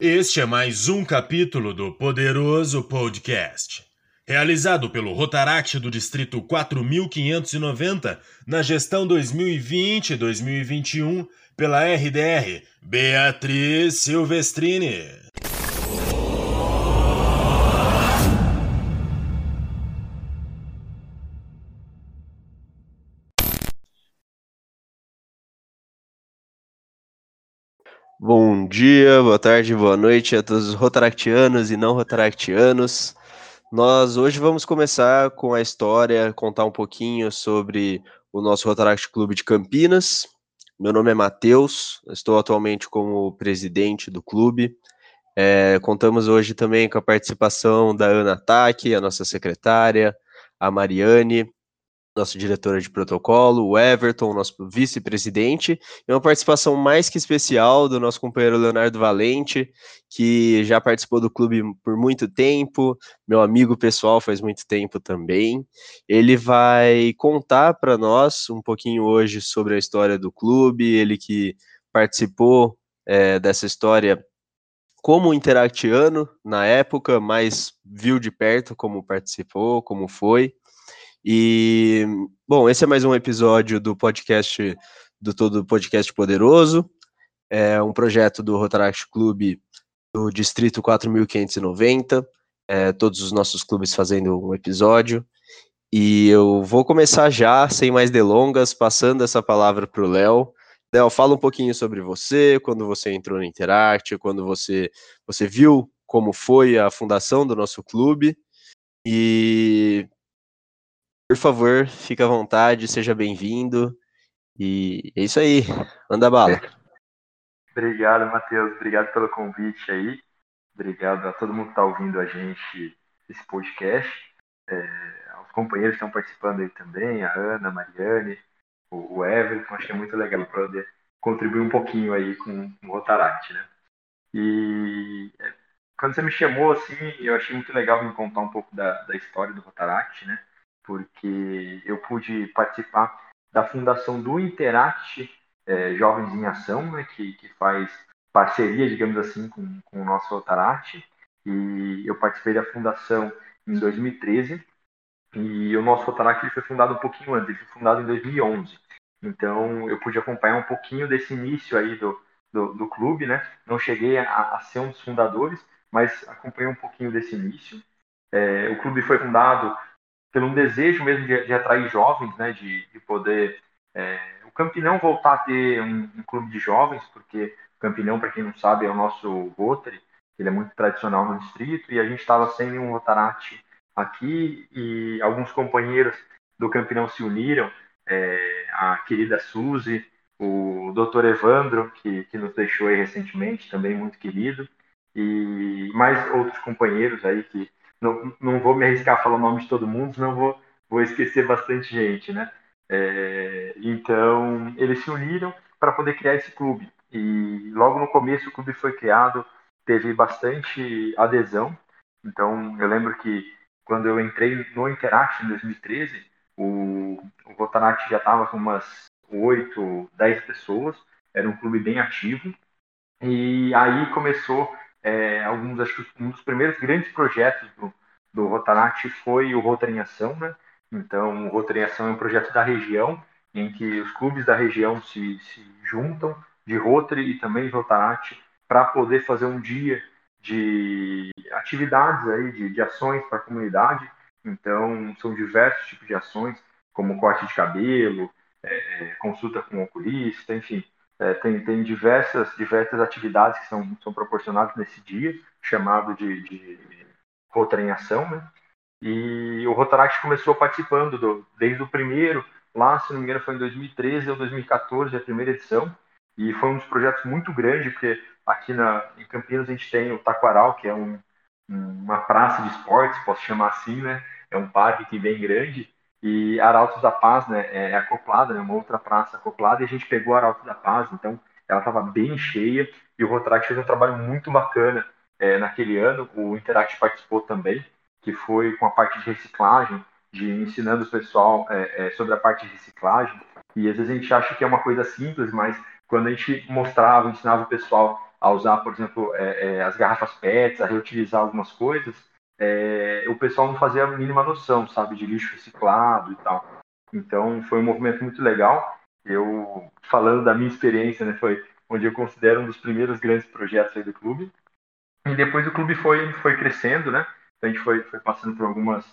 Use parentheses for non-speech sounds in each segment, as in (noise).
Este é mais um capítulo do Poderoso Podcast, realizado pelo Rotaract do Distrito 4590 na gestão 2020-2021 pela RDR Beatriz Silvestrini. Bom dia, boa tarde, boa noite a todos os rotaractianos e não rotaractianos. Nós hoje vamos começar com a história, contar um pouquinho sobre o nosso Rotaract Clube de Campinas. Meu nome é Matheus, estou atualmente como presidente do clube. É, contamos hoje também com a participação da Ana Taki, a nossa secretária, a Mariane, nosso diretor de protocolo, o Everton, nosso vice-presidente, e uma participação mais que especial do nosso companheiro Leonardo Valente, que já participou do clube por muito tempo, meu amigo pessoal faz muito tempo também. Ele vai contar para nós um pouquinho hoje sobre a história do clube, ele que participou é, dessa história como interactiano na época, mas viu de perto como participou, como foi. E, bom, esse é mais um episódio do podcast, do Todo Podcast Poderoso. É um projeto do Rotaract Clube do Distrito 4590. É, todos os nossos clubes fazendo um episódio. E eu vou começar já, sem mais delongas, passando essa palavra para o Léo. Léo, fala um pouquinho sobre você, quando você entrou no Interact, quando você, você viu como foi a fundação do nosso clube. E por favor, fique à vontade, seja bem-vindo. E é isso aí, manda bala. Obrigado, Matheus. Obrigado pelo convite aí. Obrigado a todo mundo que está ouvindo a gente esse podcast. É, aos companheiros que estão participando aí também, a Ana, a Mariane, o, Everton. Acho que é muito legal poder contribuir um pouquinho aí com, com o Rotaract, né? E é, quando você me chamou, assim, eu achei muito legal me contar um pouco da, da história do Rotaract, né? Porque eu pude participar da fundação do Interact é, Jovens em Ação, né, que, que faz parceria, digamos assim, com, com o nosso Rotaract. E eu participei da fundação em 2013. E o nosso Rotaract foi fundado um pouquinho antes, ele foi fundado em 2011. Então eu pude acompanhar um pouquinho desse início aí do, do, do clube, né? Não cheguei a, a, ser um dos fundadores, mas acompanhei um pouquinho desse início. É, o clube foi fundado pelo um desejo mesmo de, de atrair jovens, né, de, de poder é, o Campinão voltar a ter um, um, clube de jovens, porque o Campinão, para quem não sabe, é o nosso Rotary, ele é muito tradicional no distrito, e a gente estava sem nenhum Rotarate aqui, e alguns companheiros do Campinão se uniram, é, a querida Suzy, o doutor Evandro, que, que nos deixou aí recentemente, também muito querido, e mais outros companheiros aí que não, não vou me arriscar a falar o nome de todo mundo, senão vou, vou esquecer bastante gente, né? É, então, eles se uniram para poder criar esse clube. E logo no começo o clube foi criado, teve bastante adesão. Então, eu lembro que quando eu entrei no Interact em 2013, o, o Rotaract já estava com umas 8, 10 pessoas, era um clube bem ativo. E aí começou é, alguns, acho que um dos primeiros grandes projetos do, do Rotaract foi o Rotary em Ação, né? Então, o Rotary em Ação é um projeto da região, em que os clubes da região se, se juntam de Rotary e também de Rotaract para poder fazer um dia de atividades aí, de, de ações para a comunidade. Então, são diversos tipos de ações, como corte de cabelo, é, é consulta com o oculista, enfim, é, tem, tem diversas, diversas atividades que são, são proporcionadas nesse dia, chamado de, de Rotary em Ação, né? E o Rotaract começou participando do, desde o primeiro, lá, se não me engano, foi em 2013 ou 2014, a primeira edição, e foi um dos projetos muito grandes, porque aqui na, em Campinas a gente tem o Taquaral, que é um, uma praça de esportes, posso chamar assim, né? É um parque que bem grande, e Arautos da Paz, né, é, é acoplada, né, uma outra praça acoplada, e a gente pegou Arautos da Paz, então ela estava bem cheia, e o Rotaract fez um trabalho muito bacana é, naquele ano, o Interact participou também, que foi com a parte de reciclagem, de ensinando o pessoal é, é, sobre a parte de reciclagem, e às vezes a gente acha que é uma coisa simples, mas quando a gente mostrava, ensinava o pessoal a usar, por exemplo, é, é, as garrafas PETs, a reutilizar algumas coisas, é, o pessoal não fazia a mínima noção, sabe, de lixo reciclado e tal. Então foi um movimento muito legal. Eu, falando da minha experiência, né, foi onde eu considero um dos primeiros grandes projetos do clube. E depois o clube foi, foi crescendo, né? Então a gente foi, foi passando por algumas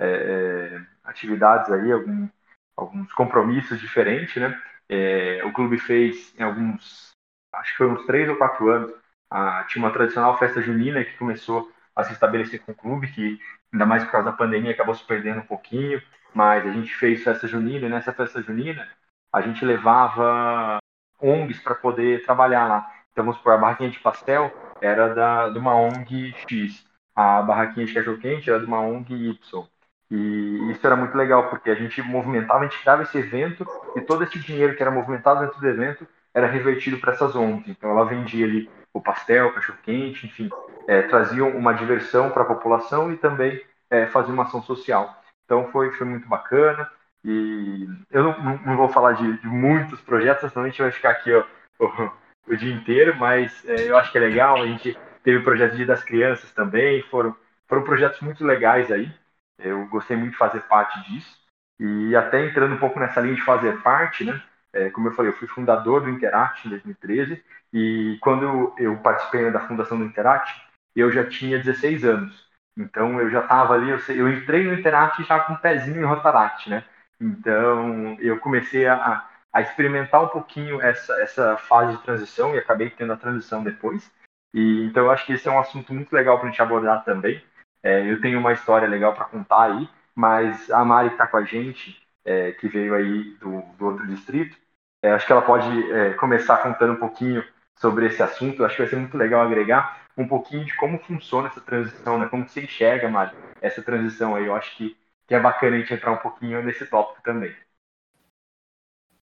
é, é atividades aí, algum, alguns compromissos diferentes, né? É, o clube fez em alguns, acho que foi uns três ou quatro anos, a, tinha uma tradicional festa junina que começou a se estabelecer com o clube, que ainda mais por causa da pandemia acabou se perdendo um pouquinho, mas a gente fez festa junina e nessa festa junina a gente levava ONGs para poder trabalhar lá. Então, vamos supor, a barraquinha de pastel era da, de uma ONG X, a barraquinha de cachorro-quente era de uma ONG Y. E isso era muito legal, porque a gente movimentava, a gente dava esse evento e todo esse dinheiro que era movimentado dentro do evento era revertido para essas ONGs. Então ela vendia ali o pastel, o cachorro-quente, enfim, é, traziam uma diversão para a população e também é, faziam uma ação social. Então foi, foi muito bacana. E eu não, não vou falar de, de, muitos projetos, senão a gente vai ficar aqui ó, o, (laughs) o, dia inteiro, mas é, eu acho que é legal. A gente teve o projeto Dia das Crianças também, foram, foram projetos muito legais aí. Eu gostei muito de fazer parte disso. E até entrando um pouco nessa linha de fazer parte, né? É, como eu falei, eu fui fundador do Interact em 2013 e quando eu participei da fundação do Interact, eu já tinha 16 anos. Então eu já estava ali, eu, eu, entrei no Interact já com um pezinho em Rotaract, né? Então eu comecei a, a experimentar um pouquinho essa, essa fase de transição e acabei tendo a transição depois. E, então eu acho que esse é um assunto muito legal para a gente abordar também. É, eu tenho uma história legal para contar aí, mas a Mari que está com a gente, é, que veio aí do, do outro distrito, é, acho que ela pode é, começar contando um pouquinho sobre esse assunto. Acho que vai ser muito legal agregar um pouquinho de como funciona essa transição, né? Como você enxerga, Mari, essa transição aí. Eu acho que, que é bacana a gente entrar um pouquinho nesse tópico também.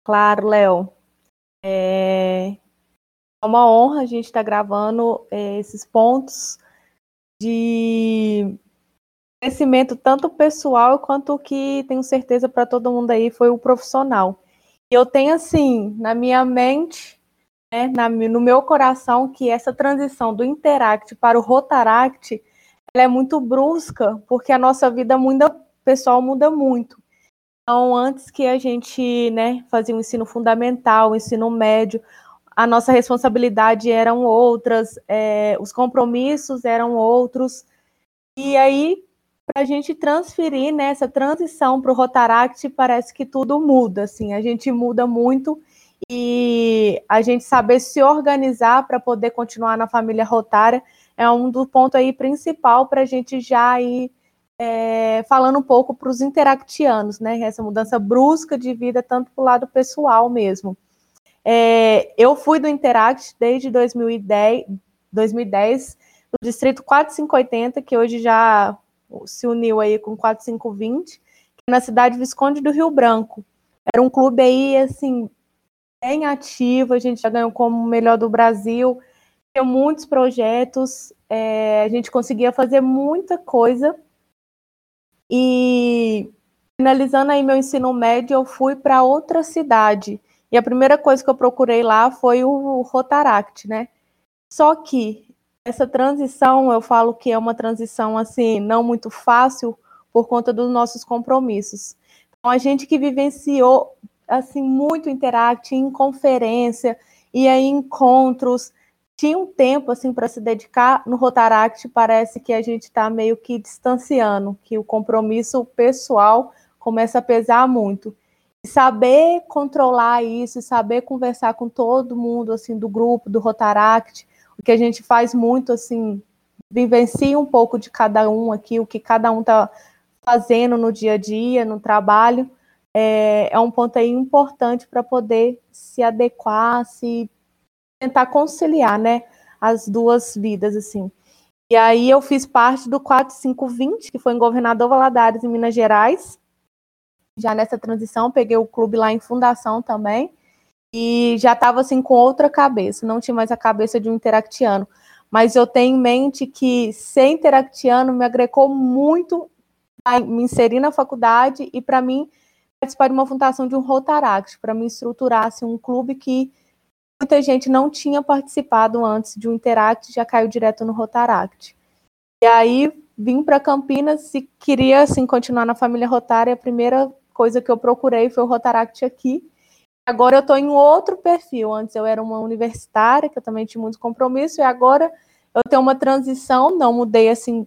Claro, Léo. É... é uma honra a gente estar tá gravando é, esses pontos de crescimento tanto pessoal quanto que tenho certeza para todo mundo aí foi o profissional. E eu tenho assim na minha mente, né, na, no meu coração que essa transição do Interact para o Rotaract é muito brusca porque a nossa vida muda, pessoal muda muito. Então, antes que a gente né, fazia o ensino fundamental, o ensino médio, a nossa responsabilidade eram outras, é, os compromissos eram outros. E aí, para a gente transferir nessa né, transição para o Rotaract, parece que tudo muda, assim, a gente muda muito e a gente saber se organizar para poder continuar na família rotária é um do ponto aí principal para a gente já ir é, falando um pouco para os interactianos, né? Essa mudança brusca de vida, tanto para o lado pessoal mesmo. É, eu fui do Interact desde 2010, 2010 no distrito 4580, que hoje já se uniu aí com 4520, que é na cidade Visconde do Rio Branco. Era um clube aí, assim, bem ativo, a gente já ganhou como melhor do Brasil, tinha muitos projetos, é, a gente conseguia fazer muita coisa. E finalizando aí meu ensino médio, eu fui para outra cidade, e a primeira coisa que eu procurei lá foi o Rotaract, né? Só que essa transição, eu falo que é uma transição assim, não muito fácil por conta dos nossos compromissos. Então, a gente que vivenciou assim muito interact em conferência e aí encontros, tinha um tempo assim para se dedicar no Rotaract, parece que a gente está meio que distanciando, que o compromisso pessoal começa a pesar muito saber controlar isso, saber conversar com todo mundo assim do grupo, do Rotaract, o que a gente faz muito assim, vivencia um pouco de cada um aqui, o que cada um está fazendo no dia a dia, no trabalho, é, é um ponto aí importante para poder se adequar, se tentar conciliar, né, as duas vidas assim. E aí eu fiz parte do 4520, que foi em Governador Valadares, em Minas Gerais, já nessa transição, peguei o clube lá em fundação também, e já estava assim com outra cabeça, não tinha mais a cabeça de um interactiano. Mas eu tenho em mente que ser interactiano me agregou muito a me inserir na faculdade e para mim participar de uma fundação de um Rotaract, para me estruturar assim, um clube que muita gente não tinha participado antes de um Interact, já caiu direto no Rotaract. E aí vim para Campinas e queria assim continuar na família Rotária. A primeira coisa que eu procurei foi o Rotaract aqui. Agora eu estou em outro perfil. Antes eu era uma universitária, que eu também tinha muito compromisso, e agora eu tenho uma transição, não mudei assim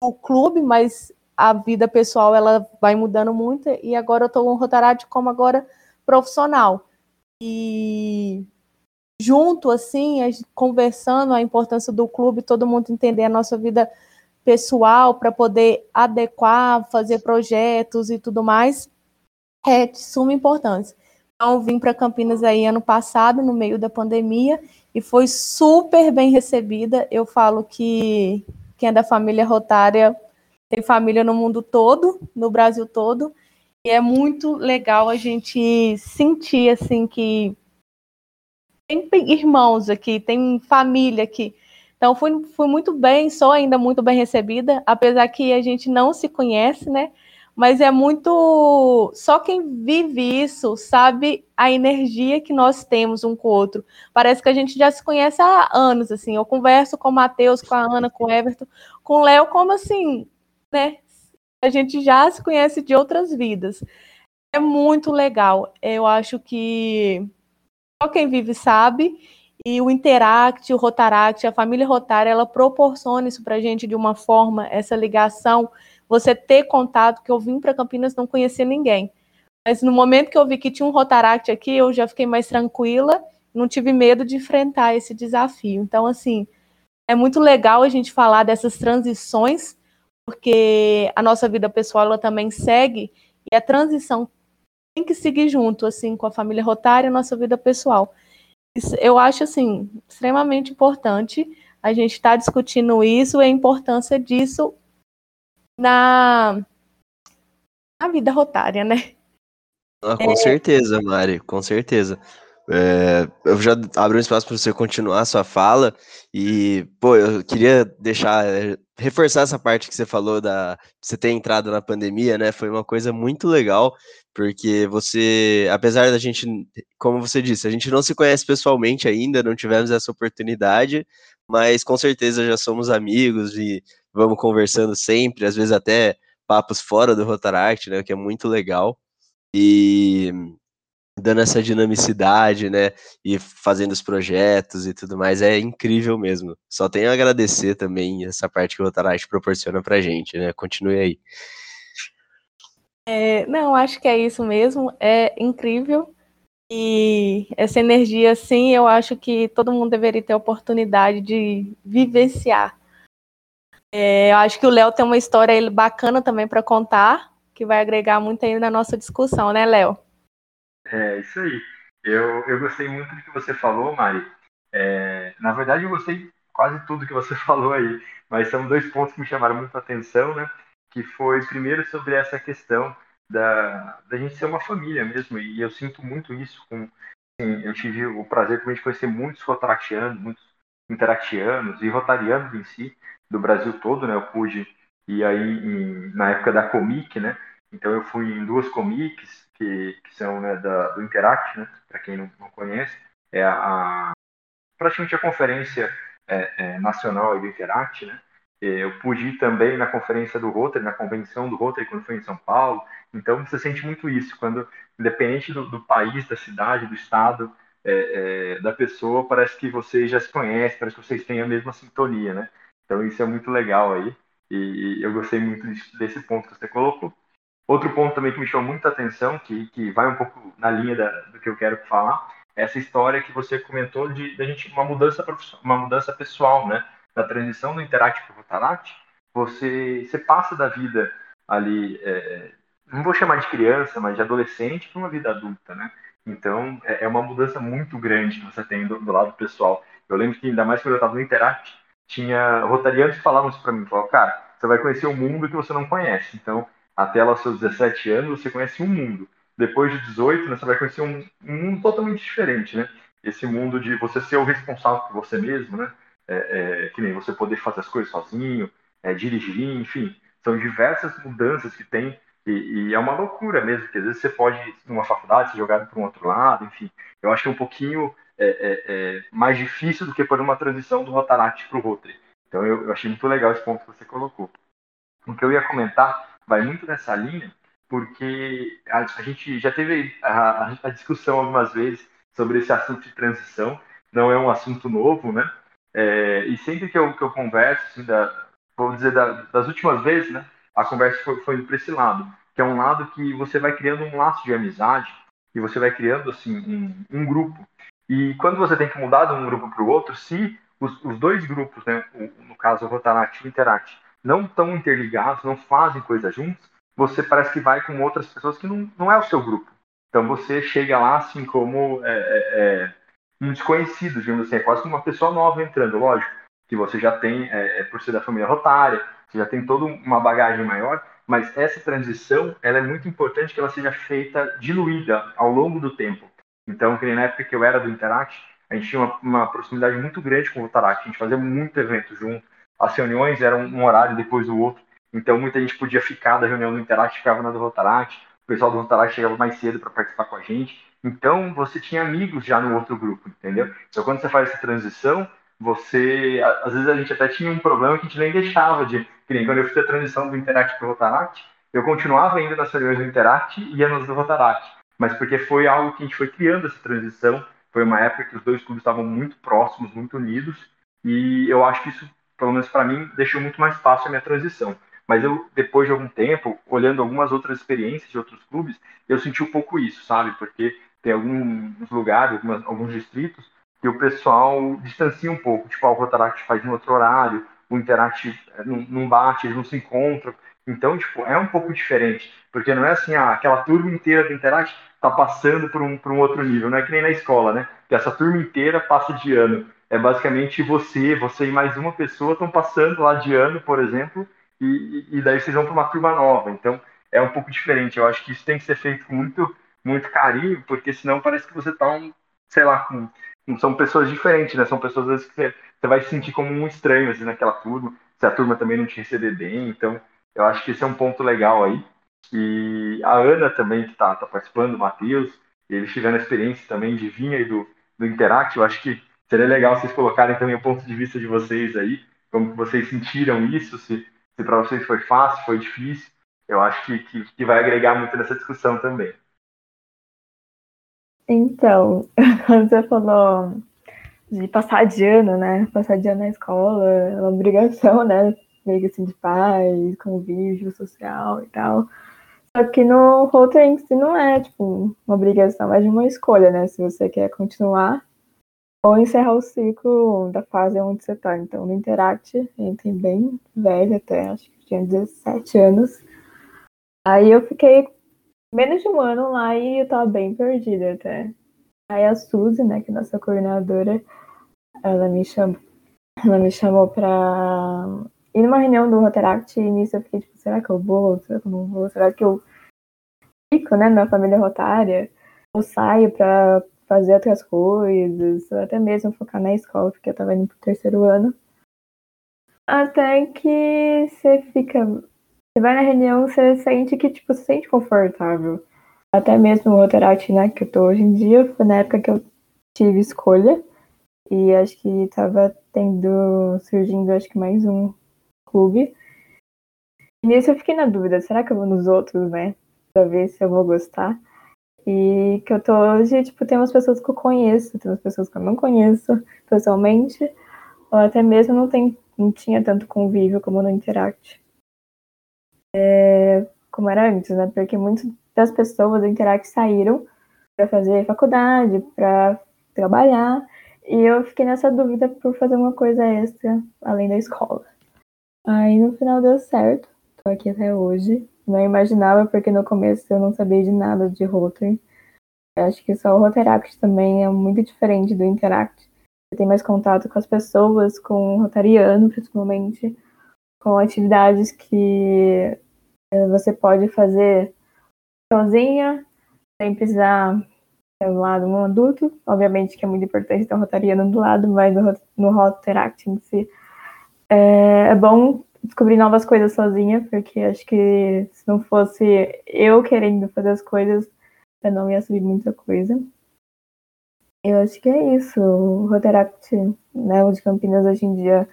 o clube, mas a vida pessoal ela vai mudando muito e agora eu estou no Rotaract como agora profissional. E junto assim, conversando a importância do clube, todo mundo entender a nossa vida pessoal para poder adequar, fazer projetos e tudo mais, é de suma importância. Então, vim para Campinas aí ano passado, no meio da pandemia, e foi super bem recebida. Eu falo que quem é da família Rotária tem família no mundo todo, no Brasil todo, e é muito legal a gente sentir assim que tem irmãos aqui, tem família aqui. Então fui, fui muito bem, sou ainda muito bem recebida, apesar que a gente não se conhece, né? Mas é muito. Só quem vive isso sabe a energia que nós temos um com o outro. Parece que a gente já se conhece há anos, assim. Eu converso com o Matheus, com a Ana, com o Everton, com o Léo, como assim, né? A gente já se conhece de outras vidas. É muito legal. Eu acho que só quem vive sabe. E o Interact, o Rotaract, a família Rotária, ela proporciona isso para a gente de uma forma, essa ligação, você ter contato, que eu vim para Campinas não conhecia ninguém. Mas no momento que eu vi que tinha um Rotaract aqui, eu já fiquei mais tranquila, não tive medo de enfrentar esse desafio. Então, assim, é muito legal a gente falar dessas transições, porque a nossa vida pessoal ela também segue, e a transição tem que seguir junto, assim, com a família Rotária e a nossa vida pessoal eu acho assim extremamente importante a gente estar tá discutindo isso e a importância disso na, na vida rotária, né? Ah, com é... certeza, Mari, com certeza. É, eu já abro um espaço para você continuar a sua fala e, pô, eu queria deixar, é, reforçar essa parte que você falou da você ter entrado na pandemia, né? Foi uma coisa muito legal, porque você, apesar da gente, como você disse, a gente não se conhece pessoalmente ainda, não tivemos essa oportunidade, mas com certeza já somos amigos e vamos conversando sempre, às vezes até papos fora do Rotaract, né? Que é muito legal. E dando essa dinamicidade, né? E fazendo os projetos e tudo mais, é incrível mesmo. Só tenho a agradecer também essa parte que o Rotaract proporciona pra gente, né? Continue aí. É, não, acho que é isso mesmo. É incrível. E essa energia, assim, eu acho que todo mundo deveria ter a oportunidade de vivenciar. É, eu acho que o Léo tem uma história bacana também para contar, que vai agregar muito aí na nossa discussão, né, Léo? É, isso aí. Eu, eu gostei muito do que você falou, Mari. É, na verdade, eu gostei quase tudo que você (laughs) falou aí, mas são dois pontos que me chamaram muito a atenção, né? Que foi, primeiro, sobre essa questão da, da gente ser uma família mesmo, e eu sinto muito isso. Com, assim, eu tive o prazer de conhecer muitos rotaractianos, muitos interactianos e rotarianos em si, do Brasil todo, né? Eu pude ir aí em, na época da Comic, né? Então eu fui em duas comics que, que são né, da, do Interact, né? Para quem não, não, conhece, é a, a, praticamente a conferência é, é, nacional do Interact, né? Eu pude ir também na conferência do Rotary, na convenção do Rotary quando foi em São Paulo. Então você sente muito isso quando, independente do, do país, da cidade, do estado, é, é, da pessoa, parece que vocês já se conhecem, parece que vocês têm a mesma sintonia, né? Então isso é muito legal aí. E, eu gostei muito desse ponto que você colocou. Outro ponto também que me chamou muita atenção, que, que vai um pouco na linha da, do que eu quero falar, é essa história que você comentou de, de gente uma mudança uma mudança pessoal, né? Da transição do Interact para o Rotaract, você você passa da vida ali, é, não vou chamar de criança, mas de adolescente para uma vida adulta, né? Então é, é, uma mudança muito grande que você tem do, do, lado pessoal. Eu lembro que ainda mais quando eu estava no Interact, tinha rotarianos que falavam isso para mim, falavam, cara, você vai conhecer um mundo que você não conhece. Então até lá seus 17 anos, você conhece um mundo. Depois de 18, né, você vai conhecer um, um, mundo totalmente diferente, né? Esse mundo de você ser o responsável por você mesmo, né? É, é, que nem você poder fazer as coisas sozinho, é, dirigir, enfim. São diversas mudanças que tem e, e, é uma loucura mesmo, porque às vezes você pode, numa faculdade, ser jogado para um outro lado, enfim. Eu acho que é um pouquinho é, é, é, mais difícil do que por uma transição do Rotaract para o Rotary. Então eu, eu, achei muito legal esse ponto que você colocou. O que eu ia comentar vai muito nessa linha, porque a, a gente já teve a, a, discussão algumas vezes sobre esse assunto de transição, não é um assunto novo, né? É, e sempre que eu, que eu converso, assim, da, vou dizer, da, das últimas vezes, né? A conversa foi, foi para esse lado, que é um lado que você vai criando um laço de amizade e você vai criando assim um, um grupo. E quando você tem que mudar de um grupo para o outro, se os, os, dois grupos, né, no caso Rotaract e Interact, não estão interligados, não fazem coisa juntos, você parece que vai com outras pessoas que não, não é o seu grupo. Então você chega lá assim como é, é, é um desconhecido, digamos assim, é quase como uma pessoa nova entrando, lógico, que você já tem, é, é, por ser da família rotária, você já tem toda uma bagagem maior, mas essa transição ela é muito importante que ela seja feita diluída ao longo do tempo. Então, que na época que eu era do Interact, a gente tinha uma, uma proximidade muito grande com o Rotaract, a gente fazia muito evento junto, as reuniões eram um horário depois do outro, então muita gente podia ficar da reunião do Interact, ficava na do Rotaract, o pessoal do Rotaract chegava mais cedo para participar com a gente, então você tinha amigos já no outro grupo, entendeu? Então quando você faz essa transição, você, às vezes a gente até tinha um problema que a gente nem deixava de, nem quando eu fiz a transição do Interact para o Rotaract, eu continuava indo nas reuniões do Interact e ia nas do Rotaract, mas porque foi algo que a gente foi criando essa transição, foi uma época que os dois clubes estavam muito próximos, muito unidos, e eu acho que isso, pelo menos para mim, deixou muito mais fácil a minha transição. Mas eu, depois de algum tempo, olhando algumas outras experiências de outros clubes, eu senti um pouco isso, sabe? Porque tem alguns lugares, algumas, alguns distritos, que o pessoal distancia um pouco. Tipo, ah, o Rotaract faz em outro horário, o Interact eh, não, não bate, eles não se encontram. Então, tipo, é um pouco diferente. Porque não é assim, ah, aquela turma inteira do Interact tá passando por um, por um outro nível. Não é que nem na escola, né? Que essa turma inteira passa de ano. É basicamente você, você e mais uma pessoa estão passando lá de ano, por exemplo, e, e daí vocês vão para uma turma nova. Então, é um pouco diferente. Eu acho que isso tem que ser feito com muito, muito carinho, porque senão parece que você está um, sei lá, com, são pessoas diferentes, né? São pessoas às vezes, que você, você vai se sentir como um estranho assim, naquela turma, se a turma também não te receber bem. Então, eu acho que esse é um ponto legal aí. E a Ana também, que está tá participando, o Matheus, eles tiveram a experiência também de vir aí do, do Interact. Eu acho que seria legal vocês colocarem também o ponto de vista de vocês aí, como vocês sentiram isso, se se para vocês foi fácil, foi difícil. Eu acho que, que, que vai agregar muito nessa discussão também. Então, (laughs) você falou de passar de ano, né? Passar de ano na escola, é uma obrigação, né? Meio assim de paz, convívio social e tal. Só que no em si não é, tipo, uma obrigação, mas uma escolha, né? Se você quer continuar ou encerrar o ciclo da fase onde você está. Então, no Interact, entrei bem velha até, acho que tinha 17 anos. Aí eu fiquei menos de um ano lá e eu tava bem perdida até. Aí a Suzy, né, que é nossa coordenadora, ela me chamou, ela me chamou pra ir numa reunião do Rotaract e nisso eu fiquei tipo, será que eu vou? Será que eu não vou? Será que eu fico, né, na família rotária? Ou saio pra fazer outras coisas, ou até mesmo focar na escola, porque eu tava indo pro terceiro ano. Até que você fica. Você vai na reunião, você sente que, tipo, se sente confortável. Até mesmo o Rotaract, né, que eu tô hoje em dia, foi na época que eu tive escolha. E acho que tava tendo, surgindo, acho que mais um clube. E nisso eu fiquei na dúvida, será que eu vou nos outros, né? Pra ver se eu vou gostar. E que eu tô hoje, tipo, tem umas pessoas que eu conheço, tem umas pessoas que eu não conheço pessoalmente, ou até mesmo não, tem, não tinha tanto convívio como no Interact. É, como era antes, né? Porque muitas das pessoas do Interact saíram para fazer faculdade, para trabalhar, e eu fiquei nessa dúvida por fazer uma coisa extra além da escola. Aí no final deu certo, tô aqui até hoje. Não imaginava, porque no começo eu não sabia de nada de Rotary. Acho que só o Rotaract também é muito diferente do Interact. Você tem mais contato com as pessoas, com o Rotariano, principalmente, com atividades que eh, você pode fazer sozinha, sem precisar ter um lado um adulto. Obviamente que é muito importante ter um Rotariano do lado, mas no, no Rotaract em si é, é bom descobrir novas coisas sozinha, porque acho que se não fosse eu querendo fazer as coisas, eu não ia subir muita coisa. Eu acho que é isso. O Rotaract, né, o de Campinas hoje em dia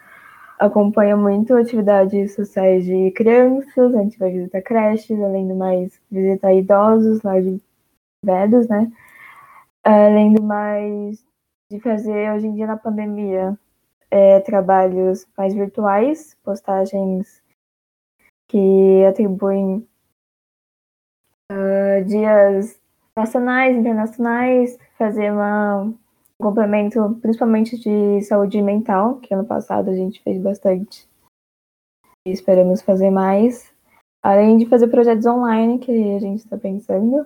acompanha muito atividades sociais de crianças, a gente vai visitar creches, além do mais, visitar idosos lá de velhos, né? Além do mais, de fazer hoje em dia na pandemia é, trabalhos mais virtuais, postagens que atribuem uh, dias nacionais, internacionais, fazer uma, um complemento principalmente de saúde mental, que ano passado a gente fez bastante. E esperamos fazer mais. Além de fazer projetos online, que a gente está pensando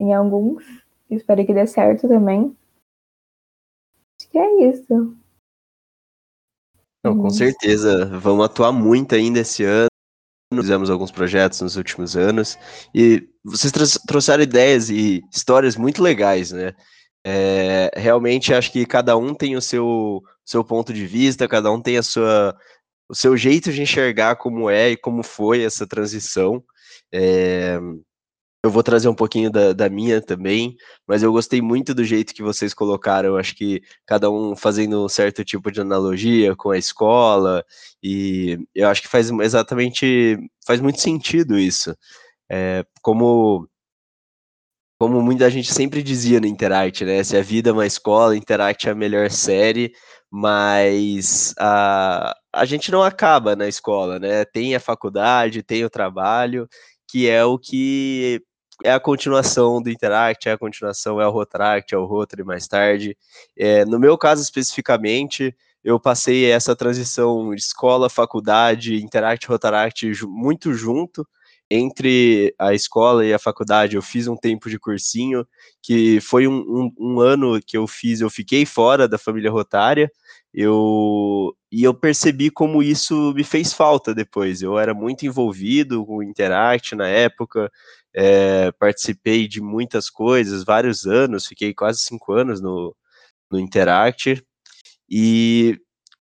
em alguns. Espero que dê certo também. Acho que é isso. Não, com certeza. Vamos atuar muito ainda esse ano. Fizemos alguns projetos nos últimos anos. E vocês trouxeram ideias e histórias muito legais, né? É, realmente acho que cada um tem o seu, seu ponto de vista, cada um tem a sua, o seu jeito de enxergar como é e como foi essa transição. É, eu vou trazer um pouquinho da, da, minha também, mas eu gostei muito do jeito que vocês colocaram. Acho que cada um fazendo um certo tipo de analogia com a escola, e eu acho que faz exatamente faz muito sentido isso. É, como como muita gente sempre dizia no Interact, né? Se a vida é uma escola, Interact é a melhor série, mas a, a gente não acaba na escola, né? Tem a faculdade, tem o trabalho, que é o que é a continuação do Interact, é a continuação, é o Rotaract, é o Rotary mais tarde. É, no meu caso especificamente, eu passei essa transição escola, faculdade, Interact, Rotaract muito junto, entre a escola e a faculdade, eu fiz um tempo de cursinho, que foi um, um, um, ano que eu fiz, eu fiquei fora da família rotária, eu, e eu percebi como isso me fez falta depois. Eu era muito envolvido com o Interact na época, é, participei de muitas coisas, vários anos, fiquei quase cinco anos no, no Interact, e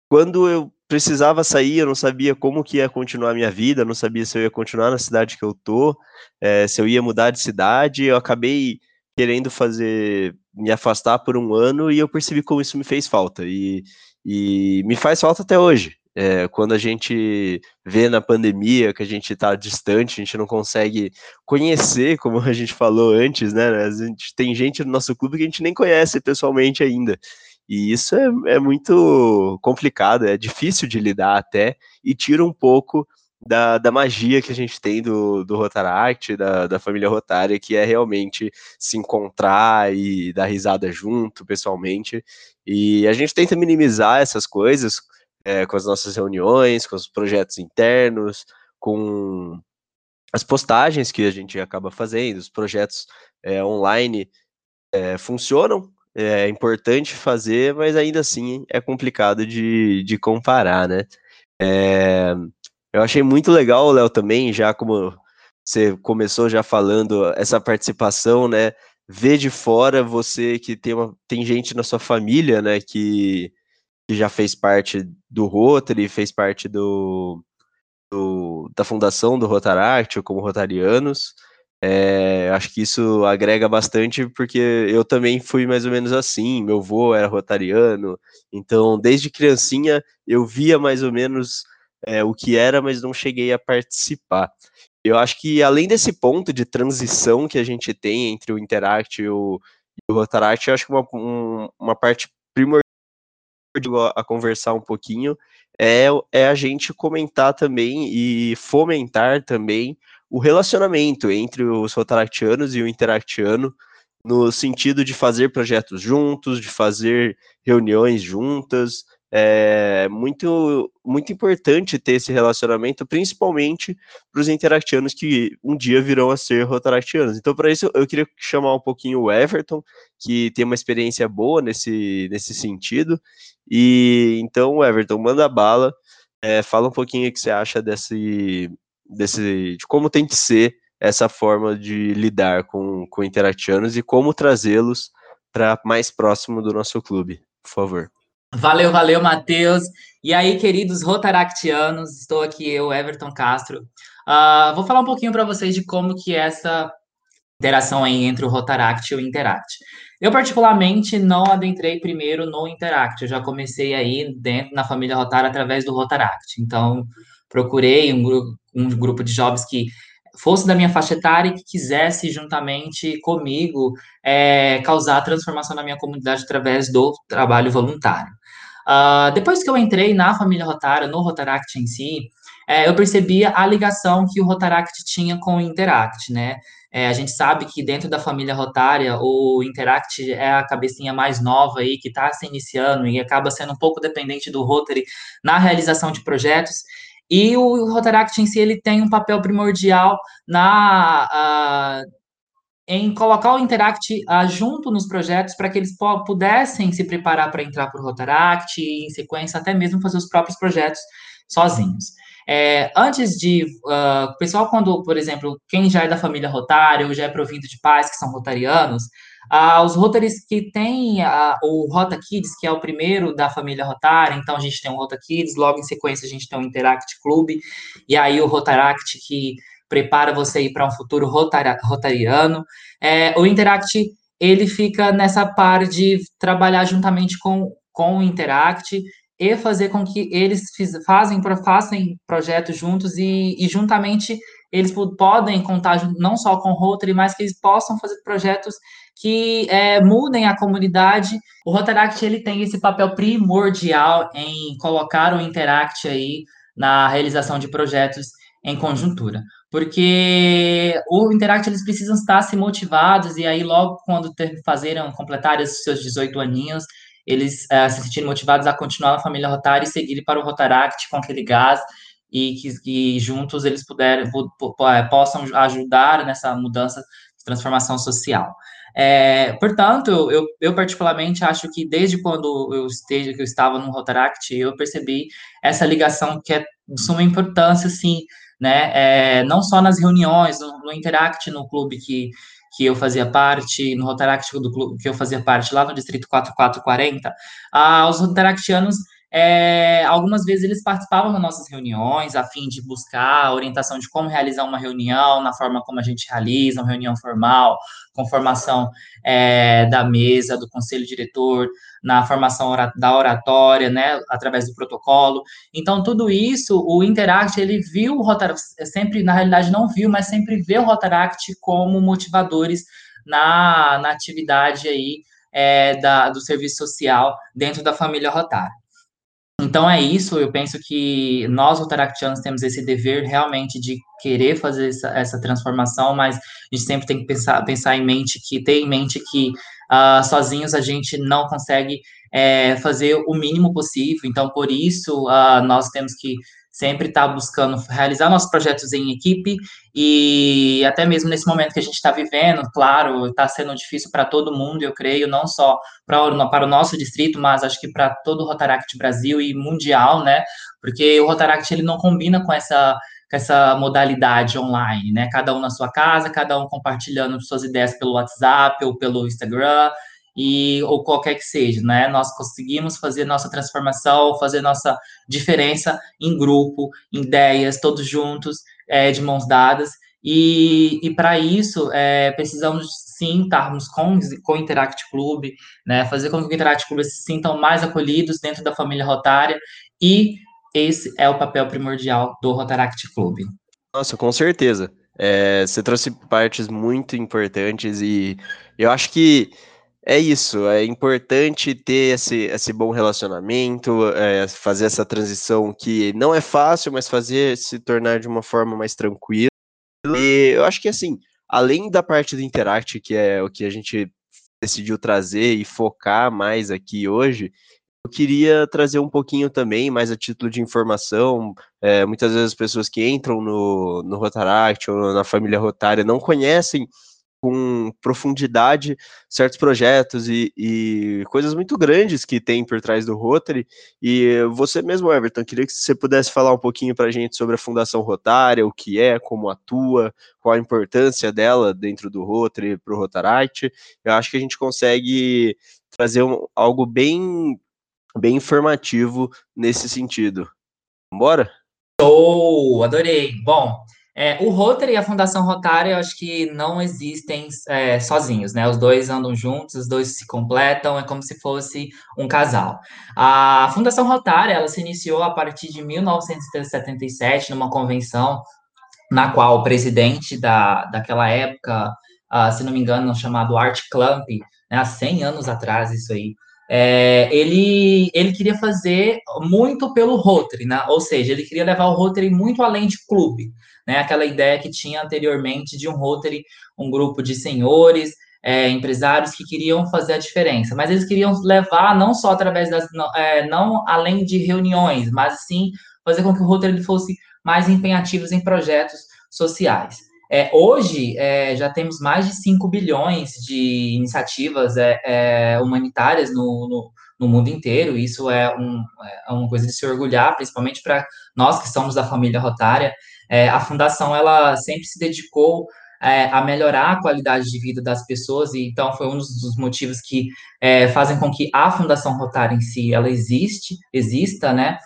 quando eu precisava sair, eu não sabia como que ia continuar a minha vida, não sabia se eu ia continuar na cidade que eu tô, é, se eu ia mudar de cidade, eu acabei querendo fazer, me afastar por um ano e eu percebi como isso me fez falta, e, e me faz falta até hoje, é, quando a gente vê na pandemia que a gente está distante, a gente não consegue conhecer, como a gente falou antes, né? A gente tem gente no nosso clube que a gente nem conhece pessoalmente ainda. E isso é, é muito complicado, é difícil de lidar até, e tira um pouco da, da magia que a gente tem do, do Rotaract, da, da família Rotária, que é realmente se encontrar e dar risada junto, pessoalmente. E a gente tenta minimizar essas coisas é, com as nossas reuniões, com os projetos internos, com as postagens que a gente acaba fazendo, os projetos é, online é, funcionam, é importante fazer, mas ainda assim é complicado de, de comparar, né? É, eu achei muito legal, Léo, também, já como você começou já falando, essa participação, né? Ver de fora você que tem, uma, tem gente na sua família, né? Que, que já fez parte do Rotary, fez parte do, do da fundação do Rotaract, como Rotarianos. É, acho que isso agrega bastante porque eu também fui mais ou menos assim. Meu avô era rotariano, então desde criancinha eu via mais ou menos é, o que era, mas não cheguei a participar. Eu acho que além desse ponto de transição que a gente tem entre o Interact e o, e o Rotaract, eu acho que uma, um, uma parte primordial a conversar um pouquinho é, é a gente comentar também e fomentar também o relacionamento entre os rotaractianos e o interactiano, no sentido de fazer projetos juntos, de fazer reuniões juntas. É muito, muito importante ter esse relacionamento, principalmente para os interactianos que um dia virão a ser rotaractianos. Então, para isso, eu queria chamar um pouquinho o Everton, que tem uma experiência boa nesse, nesse sentido. E então, Everton, manda bala. É, fala um pouquinho o que você acha desse, desse, de como tem que ser essa forma de lidar com, com interactianos e como trazê-los para mais próximo do nosso clube, por favor. Valeu, valeu, Matheus. E aí, queridos rotaractianos, estou aqui, eu, Everton Castro. Uh, vou falar um pouquinho para vocês de como que é essa interação aí entre o Rotaract e o Interact. Eu, particularmente, não adentrei primeiro no Interact. Eu já comecei aí dentro na família Rotary através do Rotaract. Então, procurei um, grupo, um grupo de jovens que fosse da minha faixa etária e que quisesse, juntamente comigo, é, causar transformação na minha comunidade através do trabalho voluntário. Uh, depois que eu entrei na família Rotara, no Rotaract em si, é, eu percebia a ligação que o Rotaract tinha com o Interact, né? É, a gente sabe que dentro da família rotária, o Interact é a cabecinha mais nova aí, que está se iniciando e acaba sendo um pouco dependente do Rotary na realização de projetos. E o Rotaract em si, ele tem um papel primordial na... Uh, em colocar o Interact uh, junto nos projetos para que eles pudessem se preparar para entrar para o Rotaract e, em sequência, até mesmo fazer os próprios projetos sozinhos. É, antes de. Uh, o pessoal, quando, por exemplo, quem já é da família Rotária ou já é provindo de pais que são rotarianos, uh, os Rotaries que têm uh, o Rota Kids, que é o primeiro da família Rotária, então a gente tem o Rota Kids, logo em sequência a gente tem o Interact Club, e aí o Rotaract que prepara você ir para um futuro rotariano. É, o Interact ele fica nessa parte de trabalhar juntamente com, com o Interact e fazer com que eles fiz, fazem, façam projetos juntos e, e, juntamente eles podem contar não só com o Rotary, mas que eles possam fazer projetos que é, mudem a comunidade. O Rotaract ele tem esse papel primordial em colocar o Interact aí na realização de projetos em conjuntura, porque o Interact eles precisam estar se motivados e aí logo quando ter, fazerem completarem os seus 18 aninhos, eles uh, se sentirem motivados a continuar na família Rotary e seguirem para o Rotaract com aquele gás e que, que juntos eles puderem, eh, possam ajudar nessa mudança transformação social. É, portanto, eu, eu, particularmente acho que desde quando eu esteja, que eu estava no Rotaract, eu percebi essa ligação que é de suma importância, sim, né? É, não só nas reuniões, no, no Interact, no clube que que eu fazia parte, no Rotaract do clube que eu fazia parte lá no Distrito 4440, ah, os Rotaractianos, é, algumas vezes eles participavam das nossas reuniões a fim de buscar orientação de como realizar uma reunião, na forma como a gente realiza uma reunião formal, com formação é, da mesa, do conselho diretor, na formação da oratória, né, através do protocolo. Então, tudo isso, o Interact, ele viu o Rotaract, sempre, na realidade, não viu, mas sempre vê o Rotaract como motivadores na, na atividade aí é, da, do serviço social dentro da família Rotária. Então é isso, eu penso que nós, rotaractianos, temos esse dever realmente de querer fazer essa, essa, transformação, mas a gente sempre tem que pensar, pensar em mente que, ter em mente que uh, sozinhos a gente não consegue é, fazer o mínimo possível, então por isso uh, nós temos que sempre estar tá buscando realizar nossos projetos em equipe e até mesmo nesse momento que a gente está vivendo, claro, está sendo difícil para todo mundo, eu creio, não só para o nosso distrito, mas acho que para todo o Rotaract Brasil e mundial, né? Porque o Rotaract ele não combina com essa com essa modalidade online, né? Cada um na sua casa, cada um compartilhando suas ideias pelo WhatsApp ou pelo Instagram e ou qualquer que seja, né? Nós conseguimos fazer nossa transformação, fazer nossa diferença em grupo, em ideias, todos juntos, é, de mãos dadas. E, e para isso, é, precisamos sim estarmos com, com o Interact Club, né? Fazer com que o Interact Club se sintam mais acolhidos dentro da família rotária e esse é o papel primordial do Rotaract Club. Nossa, com certeza. É, você trouxe partes muito importantes e eu acho que é isso, é importante ter esse, esse bom relacionamento, é, fazer essa transição que não é fácil, mas fazer se tornar de uma forma mais tranquila. E eu acho que assim, além da parte do Interact, que é o que a gente decidiu trazer e focar mais aqui hoje, eu queria trazer um pouquinho também, mais a título de informação. É, muitas vezes as pessoas que entram no, no Rotaract ou na família Rotária não conhecem com profundidade certos projetos e, e, coisas muito grandes que tem por trás do Rotary. E você mesmo, Everton, queria que você pudesse falar um pouquinho para a gente sobre a Fundação Rotária, o que é, como atua, qual a importância dela dentro do Rotary para o Rotaract. Eu acho que a gente consegue trazer um, algo bem, bem informativo nesse sentido. Bora? Oh, adorei. Bom, É, o Rotary e a Fundação Rotária, eu acho que não existem é, sozinhos, né? Os dois andam juntos, os dois se completam, é como se fosse um casal. A Fundação Rotária, ela se iniciou a partir de 1977, numa convenção na qual o presidente da, daquela época, uh, se não me engano, chamado Art Clamp, né, há 100 anos atrás, isso aí, é, ele, ele queria fazer muito pelo Rotary, né? ou seja, ele queria levar o Rotary muito além de clube, né? aquela ideia que tinha anteriormente de um Rotary, um grupo de senhores, é, empresários que queriam fazer a diferença, mas eles queriam levar não só através das, não, é, não além de reuniões, mas sim fazer com que o Rotary fosse mais empenhativos em projetos sociais. É, hoje, é, já temos mais de 5 bilhões de iniciativas é, é, humanitárias no, no, no, mundo inteiro, isso é, um, é, uma coisa de se orgulhar, principalmente para nós que somos da família Rotária. É, a Fundação, ela sempre se dedicou é, a melhorar a qualidade de vida das pessoas, e então foi um dos motivos que fazem com que a Fundação Rotária em si, ela existe, exista, né,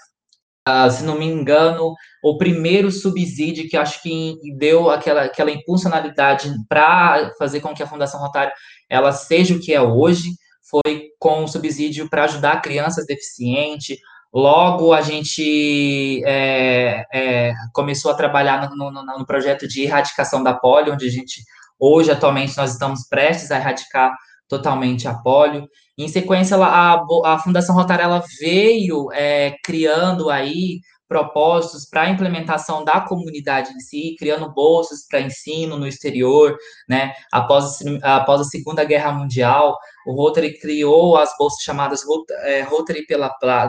Uh, se não me engano, o primeiro subsídio que acho que deu aquela, aquela impulsionalidade para fazer com que a Fundação Rotário ela seja o que é hoje, foi com o subsídio para ajudar crianças deficientes. Logo, a gente é, é, começou a trabalhar no, no, no, projeto de erradicação da polio, onde a gente, hoje, atualmente, nós estamos prestes a erradicar totalmente a polio. Em sequência, a, a Fundação Rotarella veio é, criando aí propósitos para a implementação da comunidade em si, criando bolsas para ensino no exterior, né? Após, após a Segunda Guerra Mundial, o Rotary criou as bolsas chamadas é, Rotary pela,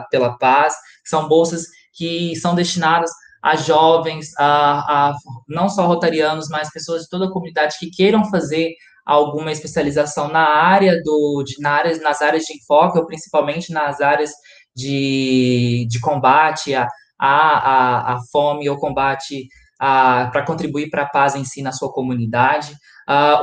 pela Paz, que são bolsas que são destinadas a jovens, a, a não só rotarianos, mas pessoas de toda a comunidade que queiram fazer alguma especialização na área do, de, na área, nas áreas de enfoque, ou principalmente nas áreas de, de combate à a, a, a, fome ou combate para contribuir para a paz em si na sua comunidade.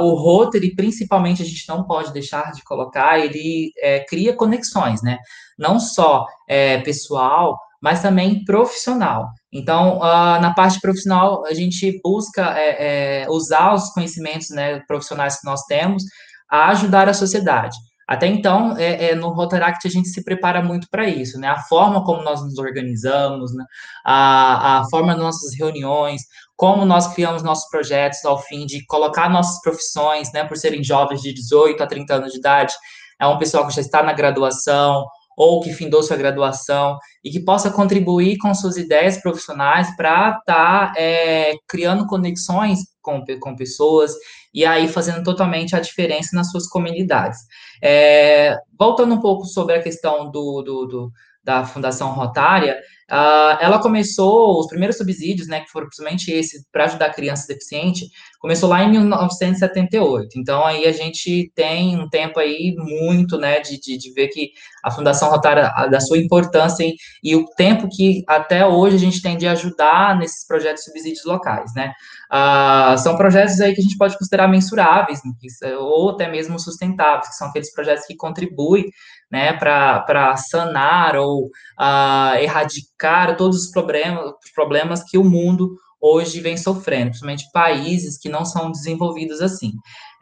O Rotary, principalmente, a gente não pode deixar de colocar, ele é, cria conexões, né? Não só é, pessoal, mas também profissional. Então, na parte profissional, a gente busca é, é, usar os conhecimentos né, profissionais que nós temos a ajudar a sociedade. Até então, é, é, no Rotaract a gente se prepara muito para isso, né? A forma como nós nos organizamos, né? a, a forma das nossas reuniões, como nós criamos nossos projetos ao fim de colocar nossas profissões, né? Por serem jovens de 18 a 30 anos de idade, é um pessoal que já está na graduação, ou que findou sua graduação e que possa contribuir com suas ideias profissionais para estar tá, é, criando conexões com, com pessoas e aí fazendo totalmente a diferença nas suas comunidades. É, voltando um pouco sobre a questão do, do, do da Fundação Rotária, uh, ela começou, os primeiros subsídios, né, que foram principalmente esse, para ajudar crianças deficientes, começou lá em 1978. Então, aí a gente tem um tempo aí muito, né, de, de, de ver que a Fundação Rotária, da sua importância e, e o tempo que até hoje a gente tem de ajudar nesses projetos de subsídios locais, né. Uh, são projetos aí que a gente pode considerar mensuráveis, né, ou até mesmo sustentáveis, que são aqueles projetos que contribuem né, para sanar ou uh, erradicar todos os problemas, os problemas que o mundo hoje vem sofrendo, principalmente países que não são desenvolvidos assim.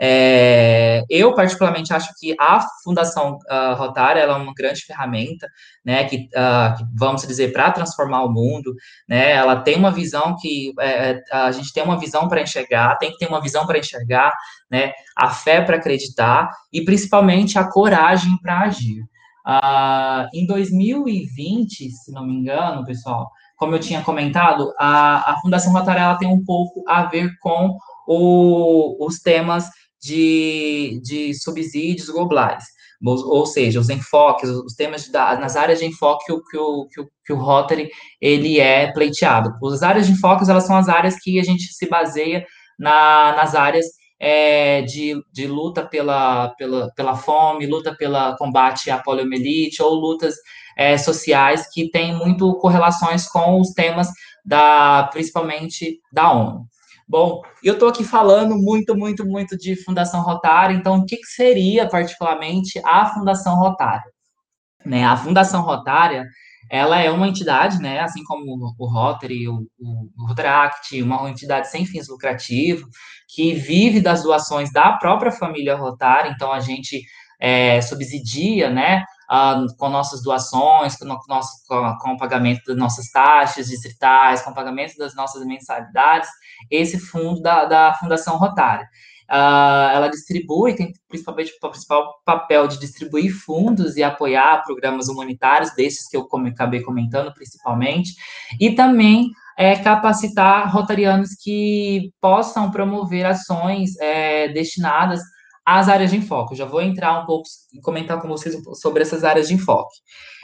É, eu, particularmente, acho que a Fundação uh, Rotária é uma grande ferramenta, né, que, uh, que vamos dizer, para transformar o mundo, né, ela tem uma visão que é, é a gente tem uma visão para enxergar, tem que ter uma visão para enxergar, né, a fé para acreditar e, principalmente, a coragem para agir. Uh, em 2020, se não me engano, pessoal, como eu tinha comentado, a, a Fundação Rotária tem um pouco a ver com o, os temas de, de subsídios globais, ou seja, os enfoques, os temas nas áreas de enfoque que o, que o, que o, que o Rotary ele é pleiteado. As áreas de enfoque, elas são as áreas que a gente se baseia na, nas áreas é, de, de luta pela, pela, pela fome, luta pela combate à poliomielite, ou lutas é, sociais que têm muito correlações com os temas da, principalmente da ONU. Bom, eu estou aqui falando muito, muito, muito de Fundação Rotária, então o que, que seria particularmente a Fundação Rotária? Né, a Fundação Rotária, ela é uma entidade, né, assim como o Rotary, o, o, o Rotaract, uma entidade sem fins lucrativos, que vive das doações da própria família Rotary, então a gente é, subsidia, né, com nossas doações, com, nosso, com, com, o pagamento das nossas taxas distritais, com o pagamento das nossas mensalidades, esse fundo da, da Fundação Rotária. Uh, ela distribui, tem principalmente o principal papel de distribuir fundos e apoiar programas humanitários, desses que eu come, acabei comentando principalmente, e também é, capacitar rotarianos que possam promover ações é, destinadas às áreas de enfoque. Eu já vou entrar um pouco e comentar com vocês sobre essas áreas de enfoque.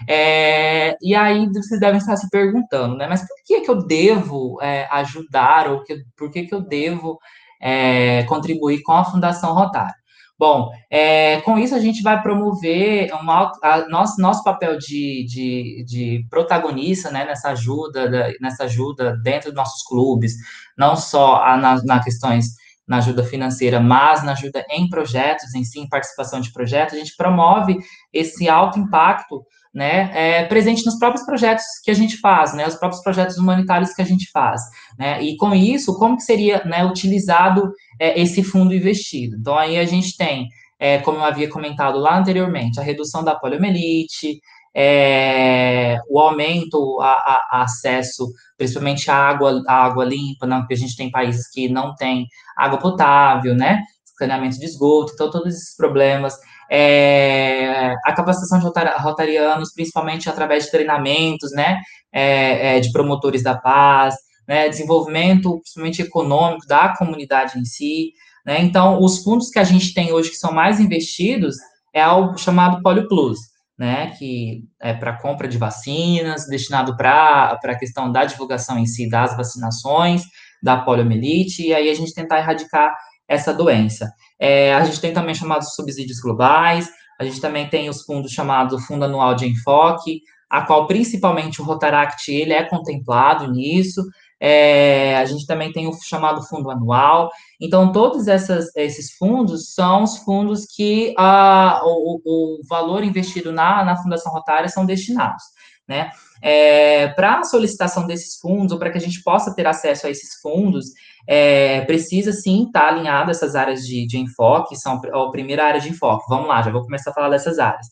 É, e aí vocês devem estar se perguntando, né? Mas por que, que eu devo é, ajudar ou que, por que, que eu devo é, contribuir com a Fundação Rotário. Bom, é, com isso a gente vai promover a, nosso, nosso papel de, de, de protagonista né, nessa ajuda, da, nessa ajuda dentro dos nossos clubes, não só a, na, na questões na ajuda financeira, mas na ajuda em projetos, em si, em participação de projetos, a gente promove esse alto impacto né, é, presente nos próprios projetos que a gente faz, né, os próprios projetos humanitários que a gente faz, né, e com isso, como que seria, né, utilizado é, esse fundo investido? Então, aí a gente tem, é, como eu havia comentado lá anteriormente, a redução da poliomielite, é, o aumento a, a, a, acesso, principalmente à água, à água limpa, porque a gente tem países que não têm água potável, né, saneamento de esgoto, então todos esses problemas, é, a capacitação de rotarianos, principalmente através de treinamentos, né, é, é, de promotores da paz, né, desenvolvimento, principalmente econômico da comunidade em si, né, então, os fundos que a gente tem hoje que são mais investidos é o chamado Polio Plus, né, que é para compra de vacinas, destinado para a questão da divulgação em si das vacinações, da poliomielite, e aí a gente tentar erradicar essa doença. É, a gente tem também chamados subsídios globais, a gente também tem os fundos chamados Fundo Anual de Enfoque, a qual principalmente o Rotaract ele é contemplado nisso. É, a gente também tem o chamado fundo anual. Então, todos essas, esses fundos são os fundos que a, o, o valor investido na, na Fundação Rotária são destinados. Né? É, para a solicitação desses fundos, ou para que a gente possa ter acesso a esses fundos, é, precisa sim estar tá alinhado essas áreas de, de enfoque, são a primeira área de enfoque. Vamos lá, já vou começar a falar dessas áreas.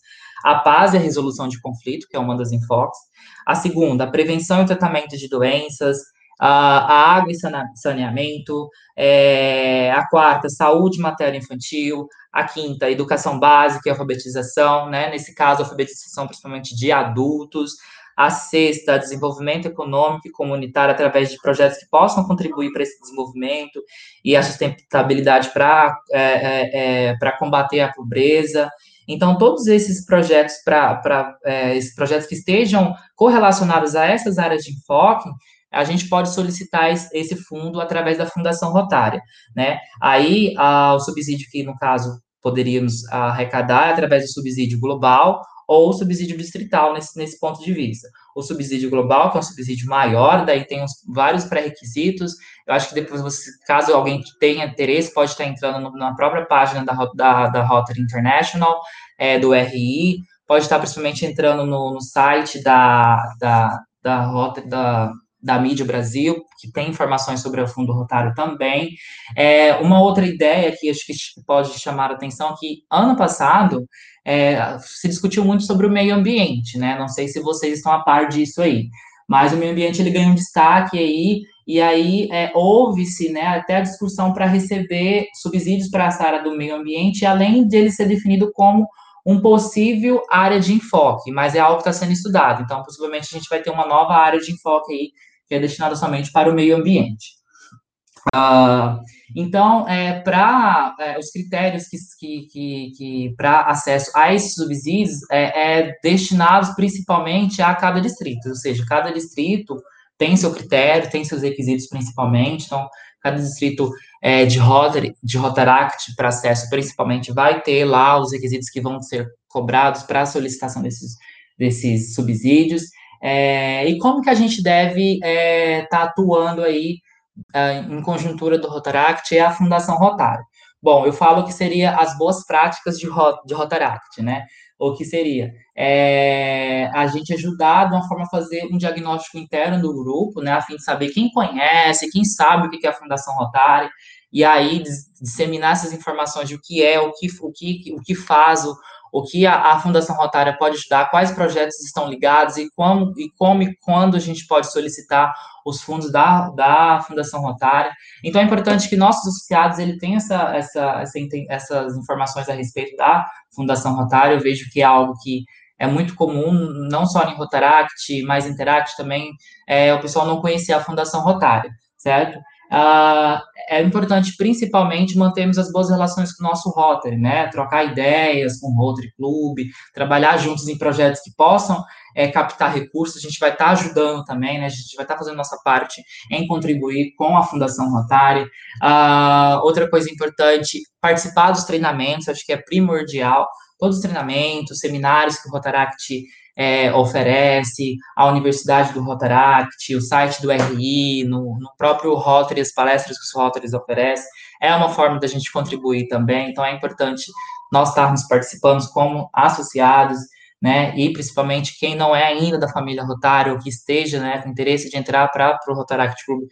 A paz e a resolução de conflito, que é uma das enfoques. A segunda, a prevenção e tratamento de doenças. A, água e saneamento. É, a quarta, saúde materna infantil. A quinta, educação básica e alfabetização, né? Nesse caso, alfabetização principalmente de adultos. A sexta, desenvolvimento econômico e comunitário através de projetos que possam contribuir para esse desenvolvimento e a sustentabilidade para é, é, é para combater a pobreza. Então, todos esses projetos para é, esses projetos que estejam correlacionados a essas áreas de enfoque, a gente pode solicitar esse fundo através da Fundação Rotária, né? Aí, a, o subsídio que, no caso, poderíamos arrecadar é através do subsídio global ou subsídio distrital nesse, nesse ponto de vista. O subsídio global, que é um subsídio maior, daí tem uns, vários pré-requisitos. Eu acho que depois, você, caso alguém tenha interesse, pode estar entrando no, na própria página da, da, da Rotary International, é, do RI, pode estar principalmente entrando no, no site da, da, da Rotary, da, da Mídia Brasil, que tem informações sobre o Fundo Rotário também. É, uma outra ideia que acho que pode chamar a atenção é que ano passado é, se discutiu muito sobre o meio ambiente, né? Não sei se vocês estão a par disso aí, mas o meio ambiente ele ganha um destaque aí e aí é, houve-se né, até a discussão para receber subsídios para essa área do meio ambiente, além dele ser definido como um possível área de enfoque, mas é algo que está sendo estudado. Então, possivelmente a gente vai ter uma nova área de enfoque aí que é destinada somente para o meio ambiente. Uh, então, é, para é, os critérios que, que, que para acesso a esses subsídios é, é destinados principalmente a cada distrito, ou seja, cada distrito tem seu critério, tem seus requisitos principalmente, então, cada distrito é, de, Rotary, de Rotaract para acesso principalmente vai ter lá os requisitos que vão ser cobrados para a solicitação desses, desses subsídios, é, e como que a gente deve estar é, tá atuando aí em conjuntura do Rotaract é a Fundação Rotário. Bom, eu falo que seria as boas práticas de, de Rotaract, né? o que seria é, a gente ajudar de uma forma a fazer um diagnóstico interno do grupo, né, a fim de saber quem conhece, quem sabe o que é a Fundação Rotária, e aí disseminar essas informações de o que é, o que, o que, o que faz, o, o que a, a, Fundação Rotária pode ajudar, quais projetos estão ligados e como e como e quando a gente pode solicitar os fundos da, da Fundação Rotária. Então é importante que nossos associados ele tenham essa, essa, essa, essas informações a respeito da Fundação Rotária. Eu vejo que é algo que é muito comum, não só em Rotaract, mas Interact também, é, o pessoal não conhecer a Fundação Rotária, certo? Uh, é importante, principalmente, mantermos as boas relações com o nosso Rotary, né? Trocar ideias com o Rotary Club, trabalhar juntos em projetos que possam é, captar recursos. A gente vai estar tá ajudando também, né? A gente vai estar tá fazendo nossa parte em contribuir com a Fundação Rotary. Uh, outra coisa importante, participar dos treinamentos, acho que é primordial. Todos os treinamentos, seminários que o Rotaract é, oferece, a Universidade do Rotaract, o site do RI, no, no próprio Rotary, as palestras que os Rotaries oferecem, é uma forma da gente contribuir também, então é importante nós estarmos participando como associados, né, e principalmente quem não é ainda da família Rotário, ou que esteja, né, com interesse de entrar para o Rotaract Club,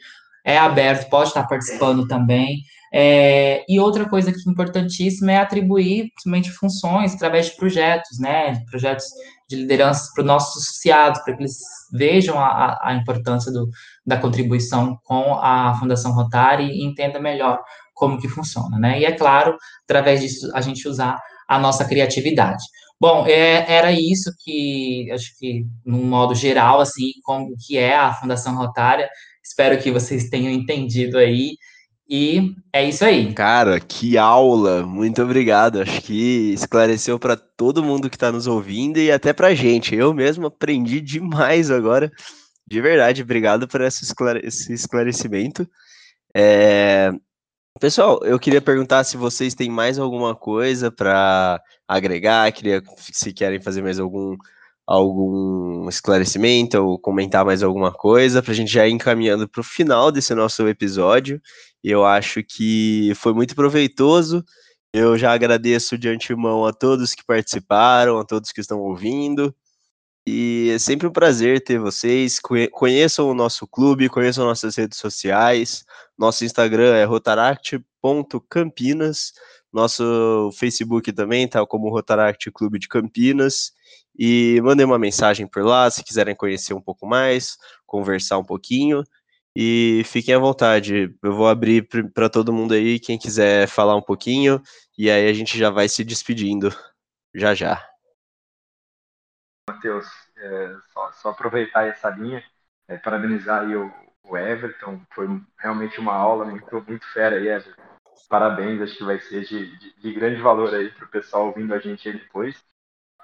é aberto, pode estar participando também, é, e outra coisa que é importantíssima é atribuir, principalmente, funções através de projetos, né, projetos de liderança para os nossos associados, para que eles vejam a, a importância do, da contribuição com a Fundação Rotary e entendam melhor como que funciona, né? E é claro, através disso a gente usar a nossa criatividade. Bom, é, era isso que acho que, num modo geral, assim, como que é a Fundação Rotária. Espero que vocês tenham entendido aí. E é isso aí. Cara, que aula! Muito obrigado. Acho que esclareceu para todo mundo que está nos ouvindo e até para gente. Eu mesmo aprendi demais agora. De verdade, obrigado por esse esclarecimento. É... Pessoal, eu queria perguntar se vocês têm mais alguma coisa para agregar, queria se querem fazer mais algum algum esclarecimento ou comentar mais alguma coisa para a gente já ir encaminhando para o final desse nosso episódio. Eu acho que foi muito proveitoso. Eu já agradeço de antemão a todos que participaram, a todos que estão ouvindo. E é sempre um prazer ter vocês. Conheçam o nosso clube, conheçam nossas redes sociais. Nosso Instagram é rotaract.campinas. Nosso Facebook também tá como Rotaract Clube de Campinas. E mandem uma mensagem por lá se quiserem conhecer um pouco mais, conversar um pouquinho. E fiquem à vontade. Eu vou abrir para todo mundo aí, quem quiser falar um pouquinho, e aí a gente já vai se despedindo já já. Matheus, é, só, só, aproveitar essa linha, é, parabenizar aí o, o, Everton, foi realmente uma aula muito, muito fera aí, Everton. Parabéns, acho que vai ser de, de, de grande valor aí para o pessoal ouvindo a gente aí depois.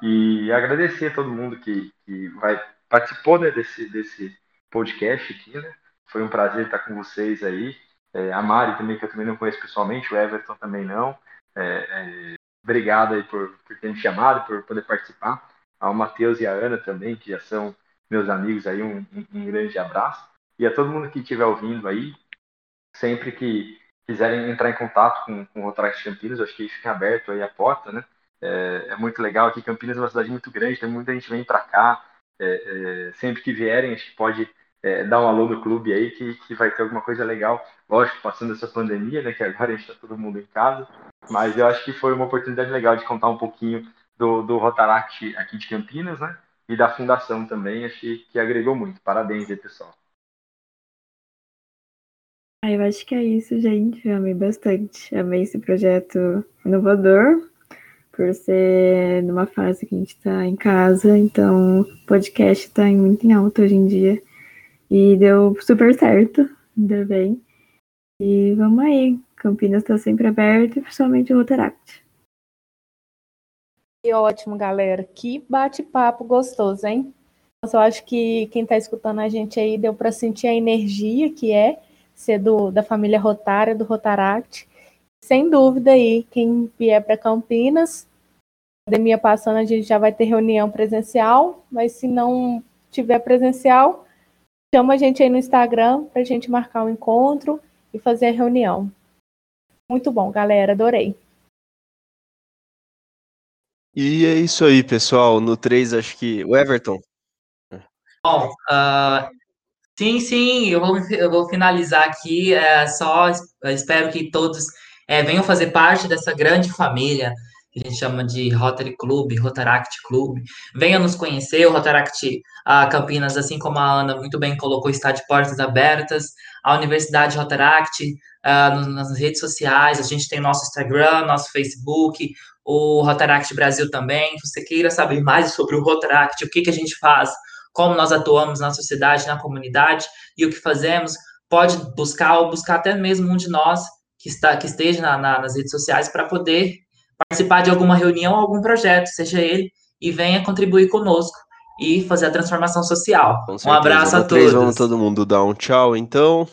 E agradecer a todo mundo que, que vai, participou né, desse, desse podcast aqui, né? Foi um prazer estar com vocês aí. É, a Mari também, que eu também não conheço pessoalmente, o Everton também não. É, é, obrigado aí por, por ter me chamado, por poder participar. Ao Matheus e a Ana também, que já são meus amigos aí, um, um grande abraço. E a todo mundo que estiver ouvindo aí, sempre que quiserem entrar em contato com, com o Rotaract Campinas, acho que fica aberto aí a porta, né? É, é, muito legal aqui. Campinas é uma cidade muito grande, tem muita gente vem para cá. É, é, sempre que vierem, acho que pode é, dar um alô no clube aí, que, que vai ter alguma coisa legal. Lógico, passando essa pandemia, né, que agora a gente está todo mundo em casa, mas eu acho que foi uma oportunidade legal de contar um pouquinho do, do Rotaract aqui de Campinas, né, e da fundação também, acho que, que agregou muito. Parabéns aí, pessoal. Ah, eu acho que é isso, gente. Eu amei bastante. Amei esse projeto inovador, por ser numa fase que a gente está em casa, então o podcast está muito em alta hoje em dia. E deu super certo, ainda bem. E vamos aí, Campinas está sempre aberto, principalmente o Rotaract. Que ótimo, galera. Que bate-papo gostoso, hein? Eu acho que quem está escutando a gente aí deu para sentir a energia que é ser do, da família Rotária, do Rotaract. Sem dúvida aí, quem vier para Campinas, pandemia passando, a gente já vai ter reunião presencial, mas se não tiver presencial, chama a gente aí no Instagram para a gente marcar um encontro e fazer a reunião. Muito bom, galera, adorei. E é isso aí, pessoal. No 3, acho que. O Everton. Bom, uh, sim, sim, eu vou, eu vou finalizar aqui. É, só espero que todos é, venham fazer parte dessa grande família que a gente chama de Rotary Club, Rotaract Club. Venha nos conhecer, o Rotaract Campinas, assim como a Ana muito bem colocou, está de portas abertas. A Universidade Rotaract, uh, nas redes sociais, a gente tem nosso Instagram, nosso Facebook, o Rotaract Brasil também. Se você queira saber mais sobre o Rotaract, o que, que a gente faz, como nós atuamos na sociedade, na comunidade e o que fazemos, pode buscar ou buscar até mesmo um de nós que, está, que esteja na, na, nas redes sociais para poder participar de alguma reunião ou algum projeto, seja ele, e venha contribuir conosco e fazer a transformação social. Um abraço a todos. Três, vamos todo mundo dar um tchau, então.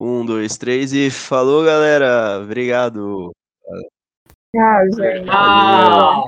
Um, dois, três e falou, galera. Obrigado. Tchau, gente. Tchau.